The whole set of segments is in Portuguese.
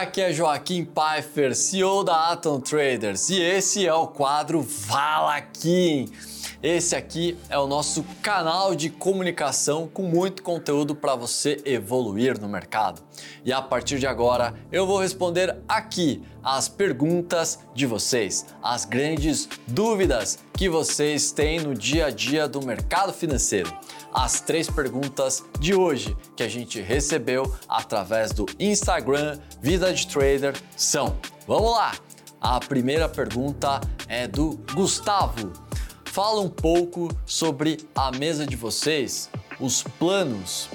aqui é Joaquim Pfeiffer, CEO da Atom Traders e esse é o quadro Valaquim. Esse aqui é o nosso canal de comunicação com muito conteúdo para você evoluir no mercado. E a partir de agora eu vou responder aqui as perguntas de vocês, as grandes dúvidas que vocês têm no dia a dia do mercado financeiro. As três perguntas de hoje que a gente recebeu através do Instagram Vida de Trader são: Vamos lá! A primeira pergunta é do Gustavo fala um pouco sobre a mesa de vocês, os planos.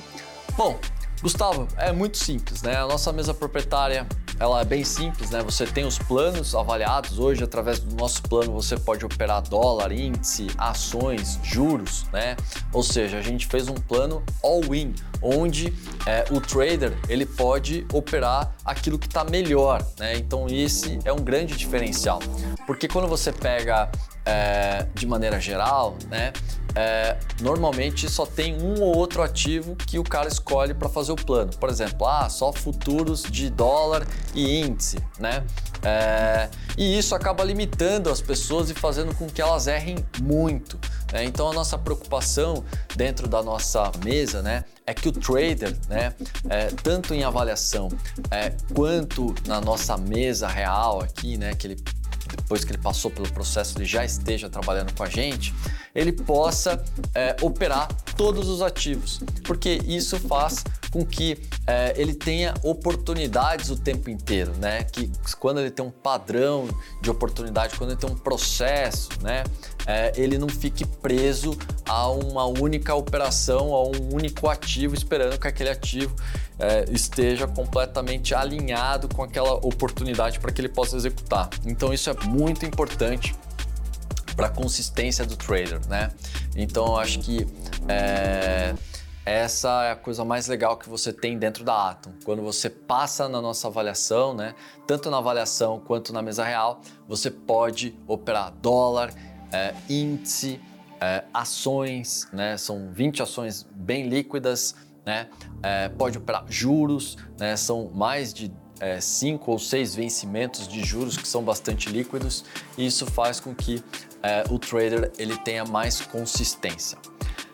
Bom, Gustavo, é muito simples, né? A nossa mesa proprietária ela é bem simples, né? Você tem os planos avaliados hoje através do nosso plano você pode operar dólar, índice, ações, juros, né? Ou seja, a gente fez um plano all-in, onde é, o trader ele pode operar aquilo que está melhor, né? Então esse é um grande diferencial, porque quando você pega é, de maneira geral, né? É, normalmente só tem um ou outro ativo que o cara escolhe para fazer o plano. Por exemplo, ah, só futuros de dólar e índice, né? É, e isso acaba limitando as pessoas e fazendo com que elas errem muito. Né? Então a nossa preocupação dentro da nossa mesa, né, é que o trader, né, é, tanto em avaliação é, quanto na nossa mesa real aqui, né, que ele depois que ele passou pelo processo, ele já esteja trabalhando com a gente, ele possa é, operar todos os ativos, porque isso faz com que é, ele tenha oportunidades o tempo inteiro, né? Que quando ele tem um padrão de oportunidade, quando ele tem um processo, né? É, ele não fique preso a uma única operação, a um único ativo, esperando que aquele ativo é, esteja completamente alinhado com aquela oportunidade para que ele possa executar. Então isso é muito importante para a consistência do trader, né? Então eu acho que é, essa é a coisa mais legal que você tem dentro da Atom. Quando você passa na nossa avaliação, né, tanto na avaliação quanto na mesa real, você pode operar dólar, é, índice, é, ações, né, são 20 ações bem líquidas, né, é, pode operar juros, né, são mais de é, cinco ou seis vencimentos de juros que são bastante líquidos e isso faz com que é, o trader ele tenha mais consistência.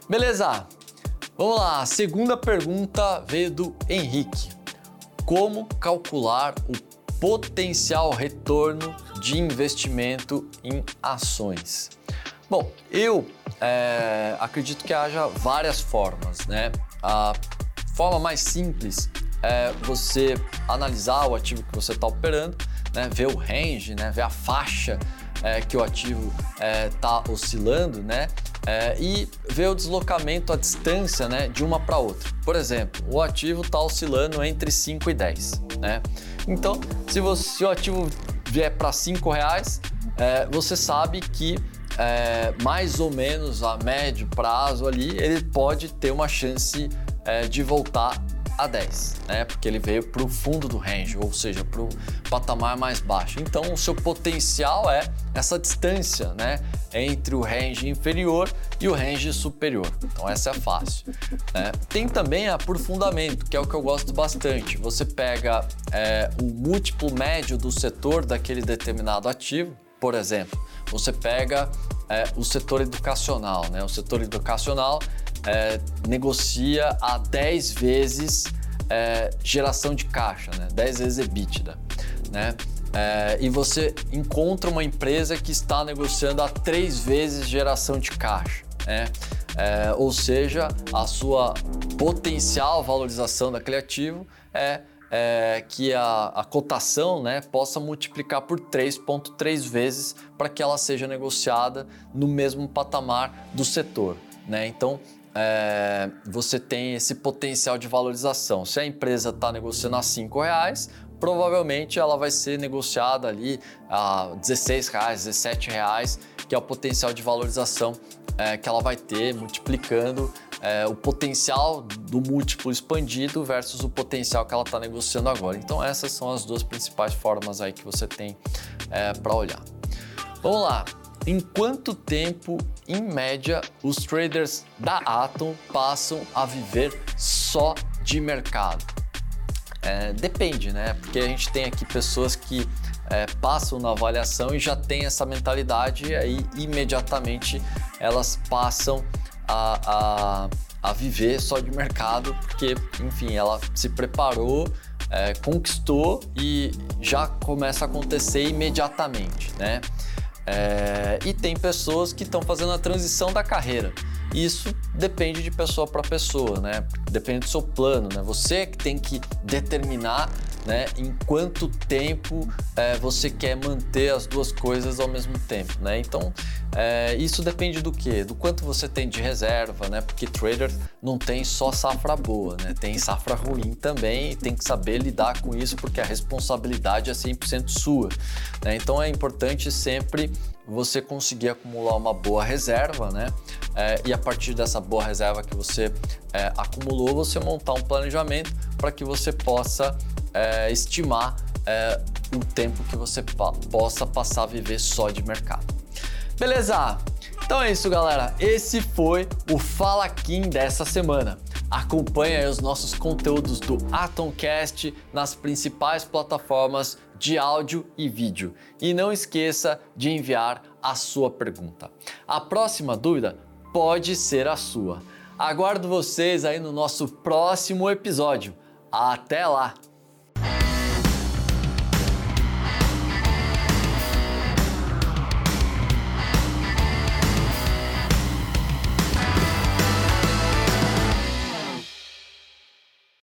Beleza? Vamos lá, a segunda pergunta veio do Henrique. Como calcular o potencial retorno de investimento em ações? Bom, eu é, acredito que haja várias formas, né? A forma mais simples é você analisar o ativo que você está operando, né? ver o range, né? ver a faixa é, que o ativo está é, oscilando, né? É, e ver o deslocamento, a distância né, de uma para outra. Por exemplo, o ativo está oscilando entre 5 e 10. Né? Então, se, você, se o ativo vier para 5 reais, é, você sabe que é, mais ou menos a médio prazo ali, ele pode ter uma chance é, de voltar a 10, né? Porque ele veio para o fundo do range, ou seja, para o patamar mais baixo. Então, o seu potencial é essa distância, né? Entre o range inferior e o range superior. Então, essa é fácil. Né? Tem também aprofundamento, que é o que eu gosto bastante. Você pega é, o múltiplo médio do setor daquele determinado ativo, por exemplo, você pega é, o setor educacional, né? O setor educacional é, negocia a 10 vezes é, geração de caixa, né? 10 vezes EBITDA, né? É, e você encontra uma empresa que está negociando a 3 vezes geração de caixa, né? É, ou seja, a sua potencial valorização daquele ativo é, é que a, a, cotação né, possa multiplicar por 3,3 vezes para que ela seja negociada no mesmo patamar do setor. Né? Então, é, você tem esse potencial de valorização. Se a empresa está negociando a R$ reais, provavelmente ela vai ser negociada ali a 16 reais, 17 reais, que é o potencial de valorização é, que ela vai ter, multiplicando é, o potencial do múltiplo expandido versus o potencial que ela está negociando agora. Então essas são as duas principais formas aí que você tem é, para olhar. Vamos lá, em quanto tempo, em média, os traders da Atom passam a viver só de mercado? É, depende, né? Porque a gente tem aqui pessoas que é, passam na avaliação e já tem essa mentalidade e aí imediatamente elas passam a, a, a viver só de mercado, porque, enfim, ela se preparou, é, conquistou e já começa a acontecer imediatamente, né? É, e tem pessoas que estão fazendo a transição da carreira. Isso depende de pessoa para pessoa, né? Depende do seu plano, né? Você que tem que determinar né, em quanto tempo é, você quer manter as duas coisas ao mesmo tempo, né? Então, é, isso depende do que? Do quanto você tem de reserva, né? Porque trader não tem só safra boa, né? Tem safra ruim também e tem que saber lidar com isso porque a responsabilidade é 100% sua. Né? Então, é importante sempre você conseguir acumular uma boa reserva, né? É, e a partir dessa boa reserva que você é, acumulou, você montar um planejamento para que você possa é, estimar é, o tempo que você pa possa passar a viver só de mercado. Beleza? Então é isso, galera. Esse foi o Fala Kim dessa semana. Acompanhe os nossos conteúdos do Atomcast nas principais plataformas de áudio e vídeo. E não esqueça de enviar a sua pergunta. A próxima dúvida pode ser a sua. Aguardo vocês aí no nosso próximo episódio. Até lá!